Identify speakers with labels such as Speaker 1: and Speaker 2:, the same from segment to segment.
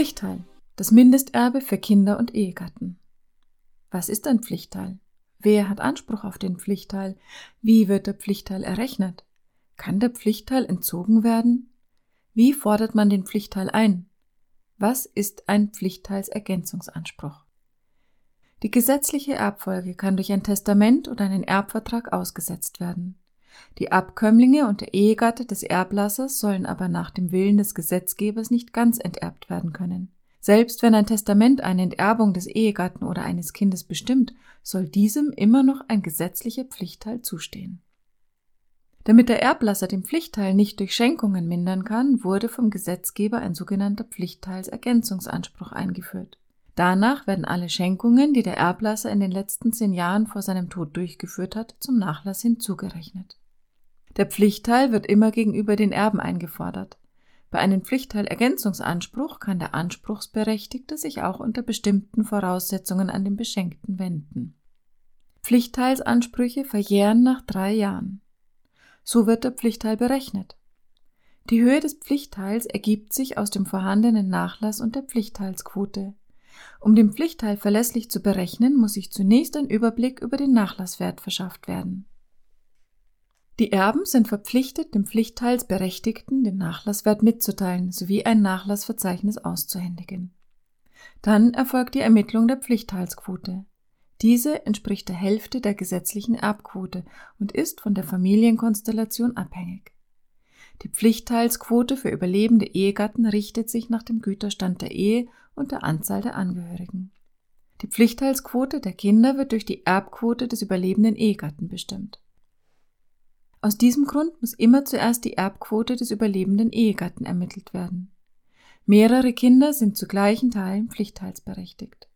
Speaker 1: Pflichtteil. Das Mindesterbe für Kinder und Ehegatten. Was ist ein Pflichtteil? Wer hat Anspruch auf den Pflichtteil? Wie wird der Pflichtteil errechnet? Kann der Pflichtteil entzogen werden? Wie fordert man den Pflichtteil ein? Was ist ein Pflichtteilsergänzungsanspruch? Die gesetzliche Erbfolge kann durch ein Testament oder einen Erbvertrag ausgesetzt werden. Die Abkömmlinge und der Ehegatte des Erblassers sollen aber nach dem Willen des Gesetzgebers nicht ganz enterbt werden können. Selbst wenn ein Testament eine Enterbung des Ehegatten oder eines Kindes bestimmt, soll diesem immer noch ein gesetzlicher Pflichtteil zustehen. Damit der Erblasser den Pflichtteil nicht durch Schenkungen mindern kann, wurde vom Gesetzgeber ein sogenannter Pflichtteilsergänzungsanspruch eingeführt. Danach werden alle Schenkungen, die der Erblasser in den letzten zehn Jahren vor seinem Tod durchgeführt hat, zum Nachlass hinzugerechnet. Der Pflichtteil wird immer gegenüber den Erben eingefordert. Bei einem Pflichtteilergänzungsanspruch kann der Anspruchsberechtigte sich auch unter bestimmten Voraussetzungen an den Beschenkten wenden. Pflichtteilsansprüche verjähren nach drei Jahren. So wird der Pflichtteil berechnet. Die Höhe des Pflichtteils ergibt sich aus dem vorhandenen Nachlass und der Pflichtteilsquote. Um den Pflichtteil verlässlich zu berechnen, muss sich zunächst ein Überblick über den Nachlasswert verschafft werden. Die Erben sind verpflichtet, dem Pflichtteilsberechtigten den Nachlasswert mitzuteilen sowie ein Nachlassverzeichnis auszuhändigen. Dann erfolgt die Ermittlung der Pflichtteilsquote. Diese entspricht der Hälfte der gesetzlichen Erbquote und ist von der Familienkonstellation abhängig. Die Pflichtteilsquote für überlebende Ehegatten richtet sich nach dem Güterstand der Ehe und der Anzahl der Angehörigen. Die Pflichtteilsquote der Kinder wird durch die Erbquote des überlebenden Ehegatten bestimmt. Aus diesem Grund muss immer zuerst die Erbquote des überlebenden Ehegatten ermittelt werden. Mehrere Kinder sind zu gleichen Teilen pflichtteilsberechtigt.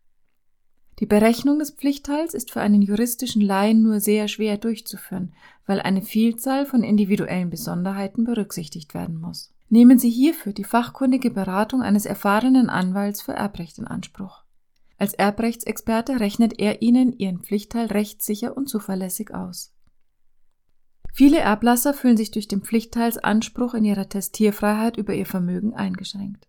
Speaker 1: Die Berechnung des Pflichtteils ist für einen juristischen Laien nur sehr schwer durchzuführen, weil eine Vielzahl von individuellen Besonderheiten berücksichtigt werden muss. Nehmen Sie hierfür die fachkundige Beratung eines erfahrenen Anwalts für Erbrecht in Anspruch. Als Erbrechtsexperte rechnet er Ihnen Ihren Pflichtteil rechtssicher und zuverlässig aus. Viele Erblasser fühlen sich durch den Pflichtteilsanspruch in ihrer Testierfreiheit über ihr Vermögen eingeschränkt.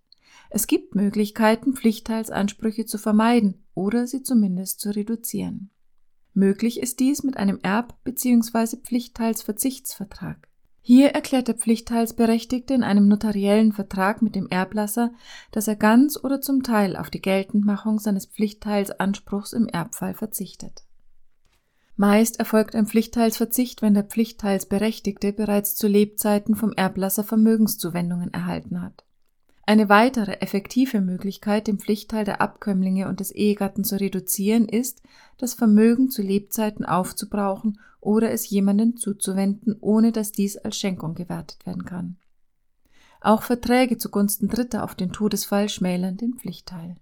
Speaker 1: Es gibt Möglichkeiten, Pflichtteilsansprüche zu vermeiden oder sie zumindest zu reduzieren. Möglich ist dies mit einem Erb- bzw. Pflichtteilsverzichtsvertrag. Hier erklärt der Pflichtteilsberechtigte in einem notariellen Vertrag mit dem Erblasser, dass er ganz oder zum Teil auf die Geltendmachung seines Pflichtteilsanspruchs im Erbfall verzichtet. Meist erfolgt ein Pflichtteilsverzicht, wenn der Pflichtteilsberechtigte bereits zu Lebzeiten vom Erblasser Vermögenszuwendungen erhalten hat. Eine weitere effektive Möglichkeit, den Pflichtteil der Abkömmlinge und des Ehegatten zu reduzieren, ist, das Vermögen zu Lebzeiten aufzubrauchen oder es jemandem zuzuwenden, ohne dass dies als Schenkung gewertet werden kann. Auch Verträge zugunsten Dritter auf den Todesfall schmälern den Pflichtteil.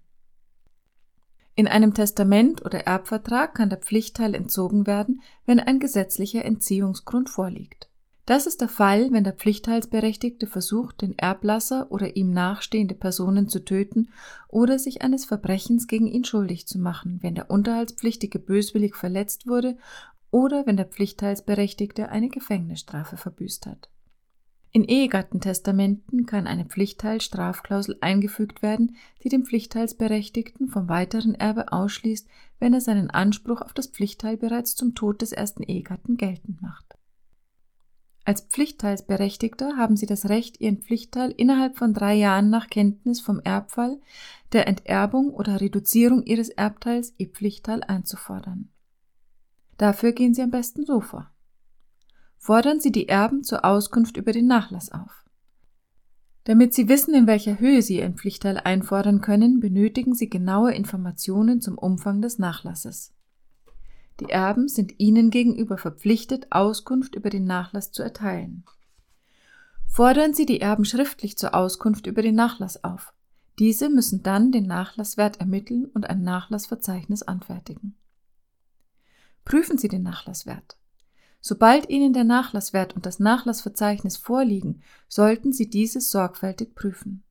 Speaker 1: In einem Testament oder Erbvertrag kann der Pflichtteil entzogen werden, wenn ein gesetzlicher Entziehungsgrund vorliegt. Das ist der Fall, wenn der Pflichtteilsberechtigte versucht, den Erblasser oder ihm nachstehende Personen zu töten oder sich eines Verbrechens gegen ihn schuldig zu machen, wenn der Unterhaltspflichtige böswillig verletzt wurde oder wenn der Pflichtteilsberechtigte eine Gefängnisstrafe verbüßt hat. In Ehegattentestamenten kann eine Pflichtteilstrafklausel eingefügt werden, die den Pflichtteilsberechtigten vom weiteren Erbe ausschließt, wenn er seinen Anspruch auf das Pflichtteil bereits zum Tod des ersten Ehegatten geltend macht. Als Pflichtteilsberechtigter haben Sie das Recht, Ihren Pflichtteil innerhalb von drei Jahren nach Kenntnis vom Erbfall, der Enterbung oder Reduzierung Ihres Erbteils Ihr Pflichtteil einzufordern. Dafür gehen Sie am besten so vor fordern Sie die Erben zur Auskunft über den Nachlass auf. Damit Sie wissen, in welcher Höhe Sie Ihren Pflichtteil einfordern können, benötigen Sie genaue Informationen zum Umfang des Nachlasses. Die Erben sind Ihnen gegenüber verpflichtet, Auskunft über den Nachlass zu erteilen. Fordern Sie die Erben schriftlich zur Auskunft über den Nachlass auf. Diese müssen dann den Nachlasswert ermitteln und ein Nachlassverzeichnis anfertigen. Prüfen Sie den Nachlasswert. Sobald Ihnen der Nachlasswert und das Nachlassverzeichnis vorliegen, sollten Sie dieses sorgfältig prüfen.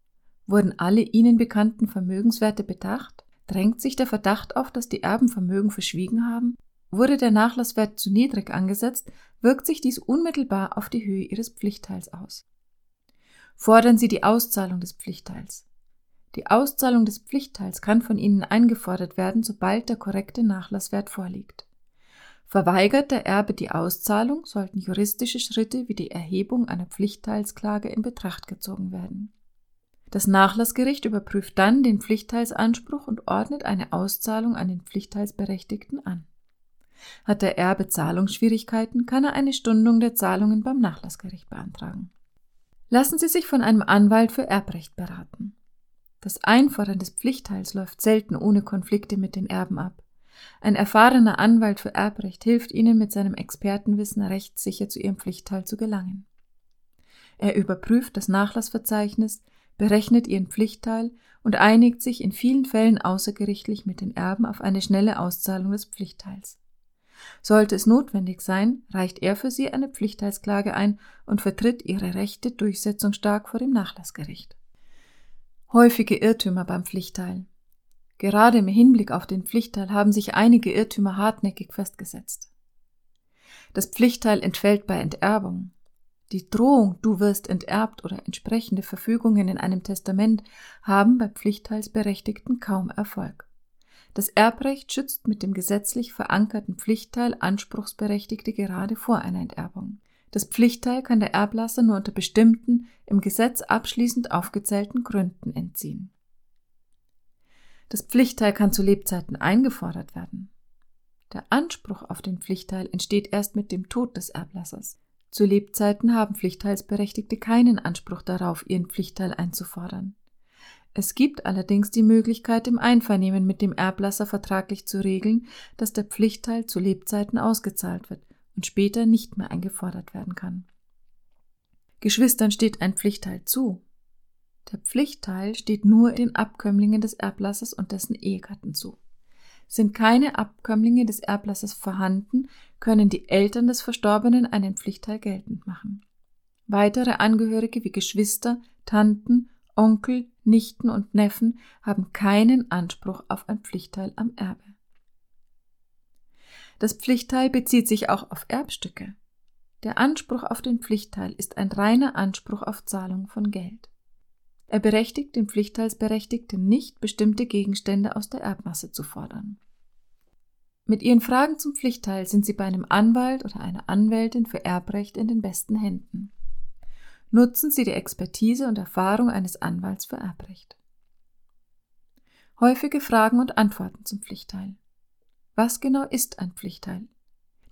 Speaker 1: Wurden alle Ihnen bekannten Vermögenswerte bedacht? Drängt sich der Verdacht auf, dass die Erben Vermögen verschwiegen haben? Wurde der Nachlasswert zu niedrig angesetzt, wirkt sich dies unmittelbar auf die Höhe Ihres Pflichtteils aus. Fordern Sie die Auszahlung des Pflichtteils. Die Auszahlung des Pflichtteils kann von ihnen eingefordert werden, sobald der korrekte Nachlasswert vorliegt. Verweigert der Erbe die Auszahlung, sollten juristische Schritte wie die Erhebung einer Pflichtteilsklage in Betracht gezogen werden. Das Nachlassgericht überprüft dann den Pflichtteilsanspruch und ordnet eine Auszahlung an den Pflichtteilsberechtigten an. Hat der Erbe Zahlungsschwierigkeiten, kann er eine Stundung der Zahlungen beim Nachlassgericht beantragen. Lassen Sie sich von einem Anwalt für Erbrecht beraten. Das Einfordern des Pflichtteils läuft selten ohne Konflikte mit den Erben ab. Ein erfahrener Anwalt für Erbrecht hilft Ihnen mit seinem Expertenwissen rechtssicher zu Ihrem Pflichtteil zu gelangen. Er überprüft das Nachlassverzeichnis, berechnet ihren Pflichtteil und einigt sich in vielen Fällen außergerichtlich mit den Erben auf eine schnelle Auszahlung des Pflichtteils. Sollte es notwendig sein, reicht er für sie eine Pflichtteilsklage ein und vertritt ihre Rechte durchsetzungsstark vor dem Nachlassgericht. Häufige Irrtümer beim Pflichtteil. Gerade im Hinblick auf den Pflichtteil haben sich einige Irrtümer hartnäckig festgesetzt. Das Pflichtteil entfällt bei Enterbung. Die Drohung, du wirst enterbt oder entsprechende Verfügungen in einem Testament haben bei Pflichtteilsberechtigten kaum Erfolg. Das Erbrecht schützt mit dem gesetzlich verankerten Pflichtteil Anspruchsberechtigte gerade vor einer Enterbung. Das Pflichtteil kann der Erblasser nur unter bestimmten, im Gesetz abschließend aufgezählten Gründen entziehen. Das Pflichtteil kann zu Lebzeiten eingefordert werden. Der Anspruch auf den Pflichtteil entsteht erst mit dem Tod des Erblassers. Zu Lebzeiten haben Pflichtteilsberechtigte keinen Anspruch darauf, ihren Pflichtteil einzufordern. Es gibt allerdings die Möglichkeit, im Einvernehmen mit dem Erblasser vertraglich zu regeln, dass der Pflichtteil zu Lebzeiten ausgezahlt wird und später nicht mehr eingefordert werden kann. Geschwistern steht ein Pflichtteil zu. Der Pflichtteil steht nur den Abkömmlingen des Erblassers und dessen Ehegatten zu. Sind keine Abkömmlinge des Erblassers vorhanden, können die Eltern des Verstorbenen einen Pflichtteil geltend machen. Weitere Angehörige wie Geschwister, Tanten, Onkel, Nichten und Neffen haben keinen Anspruch auf ein Pflichtteil am Erbe. Das Pflichtteil bezieht sich auch auf Erbstücke. Der Anspruch auf den Pflichtteil ist ein reiner Anspruch auf Zahlung von Geld. Er berechtigt den Pflichtteilsberechtigten nicht, bestimmte Gegenstände aus der Erbmasse zu fordern. Mit Ihren Fragen zum Pflichtteil sind Sie bei einem Anwalt oder einer Anwältin für Erbrecht in den besten Händen. Nutzen Sie die Expertise und Erfahrung eines Anwalts für Erbrecht. Häufige Fragen und Antworten zum Pflichtteil. Was genau ist ein Pflichtteil?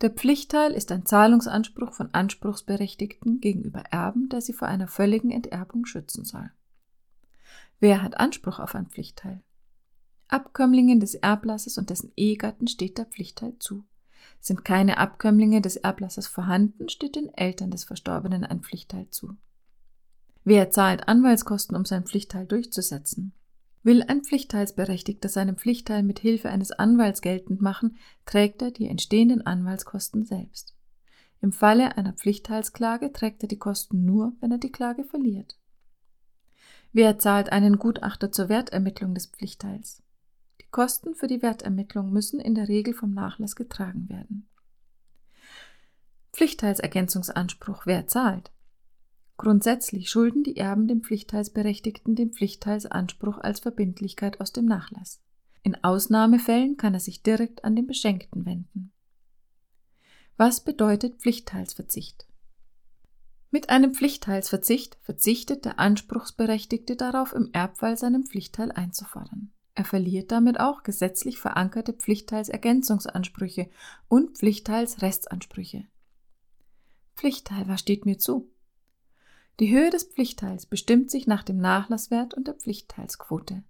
Speaker 1: Der Pflichtteil ist ein Zahlungsanspruch von Anspruchsberechtigten gegenüber Erben, der sie vor einer völligen Enterbung schützen soll. Wer hat Anspruch auf ein Pflichtteil? Abkömmlingen des Erblassers und dessen Ehegatten steht der Pflichtteil zu. Sind keine Abkömmlinge des Erblassers vorhanden, steht den Eltern des Verstorbenen ein Pflichtteil zu. Wer zahlt Anwaltskosten, um sein Pflichtteil durchzusetzen? Will ein Pflichtteilsberechtigter seinen Pflichtteil mit Hilfe eines Anwalts geltend machen, trägt er die entstehenden Anwaltskosten selbst. Im Falle einer Pflichtteilsklage trägt er die Kosten nur, wenn er die Klage verliert. Wer zahlt einen Gutachter zur Wertermittlung des Pflichtteils? Die Kosten für die Wertermittlung müssen in der Regel vom Nachlass getragen werden. Pflichtteilsergänzungsanspruch. Wer zahlt? Grundsätzlich schulden die Erben dem Pflichtteilsberechtigten den Pflichtteilsanspruch als Verbindlichkeit aus dem Nachlass. In Ausnahmefällen kann er sich direkt an den Beschenkten wenden. Was bedeutet Pflichtteilsverzicht? Mit einem Pflichtteilsverzicht verzichtet der Anspruchsberechtigte darauf, im Erbfall seinen Pflichtteil einzufordern. Er verliert damit auch gesetzlich verankerte Pflichtteilsergänzungsansprüche und Pflichtteilsrestansprüche. Pflichtteil, was steht mir zu? Die Höhe des Pflichtteils bestimmt sich nach dem Nachlasswert und der Pflichtteilsquote.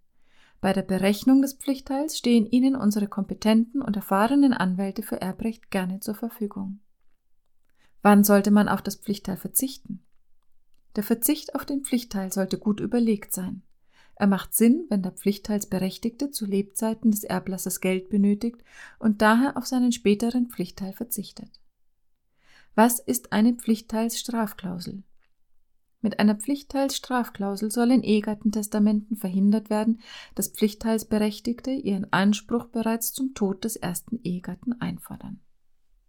Speaker 1: Bei der Berechnung des Pflichtteils stehen Ihnen unsere kompetenten und erfahrenen Anwälte für Erbrecht gerne zur Verfügung. Wann sollte man auf das Pflichtteil verzichten? Der Verzicht auf den Pflichtteil sollte gut überlegt sein. Er macht Sinn, wenn der Pflichtteilsberechtigte zu Lebzeiten des Erblassers Geld benötigt und daher auf seinen späteren Pflichtteil verzichtet. Was ist eine Pflichtteilsstrafklausel? Mit einer Pflichtteilsstrafklausel soll in Ehegattentestamenten verhindert werden, dass Pflichtteilsberechtigte ihren Anspruch bereits zum Tod des ersten Ehegatten einfordern.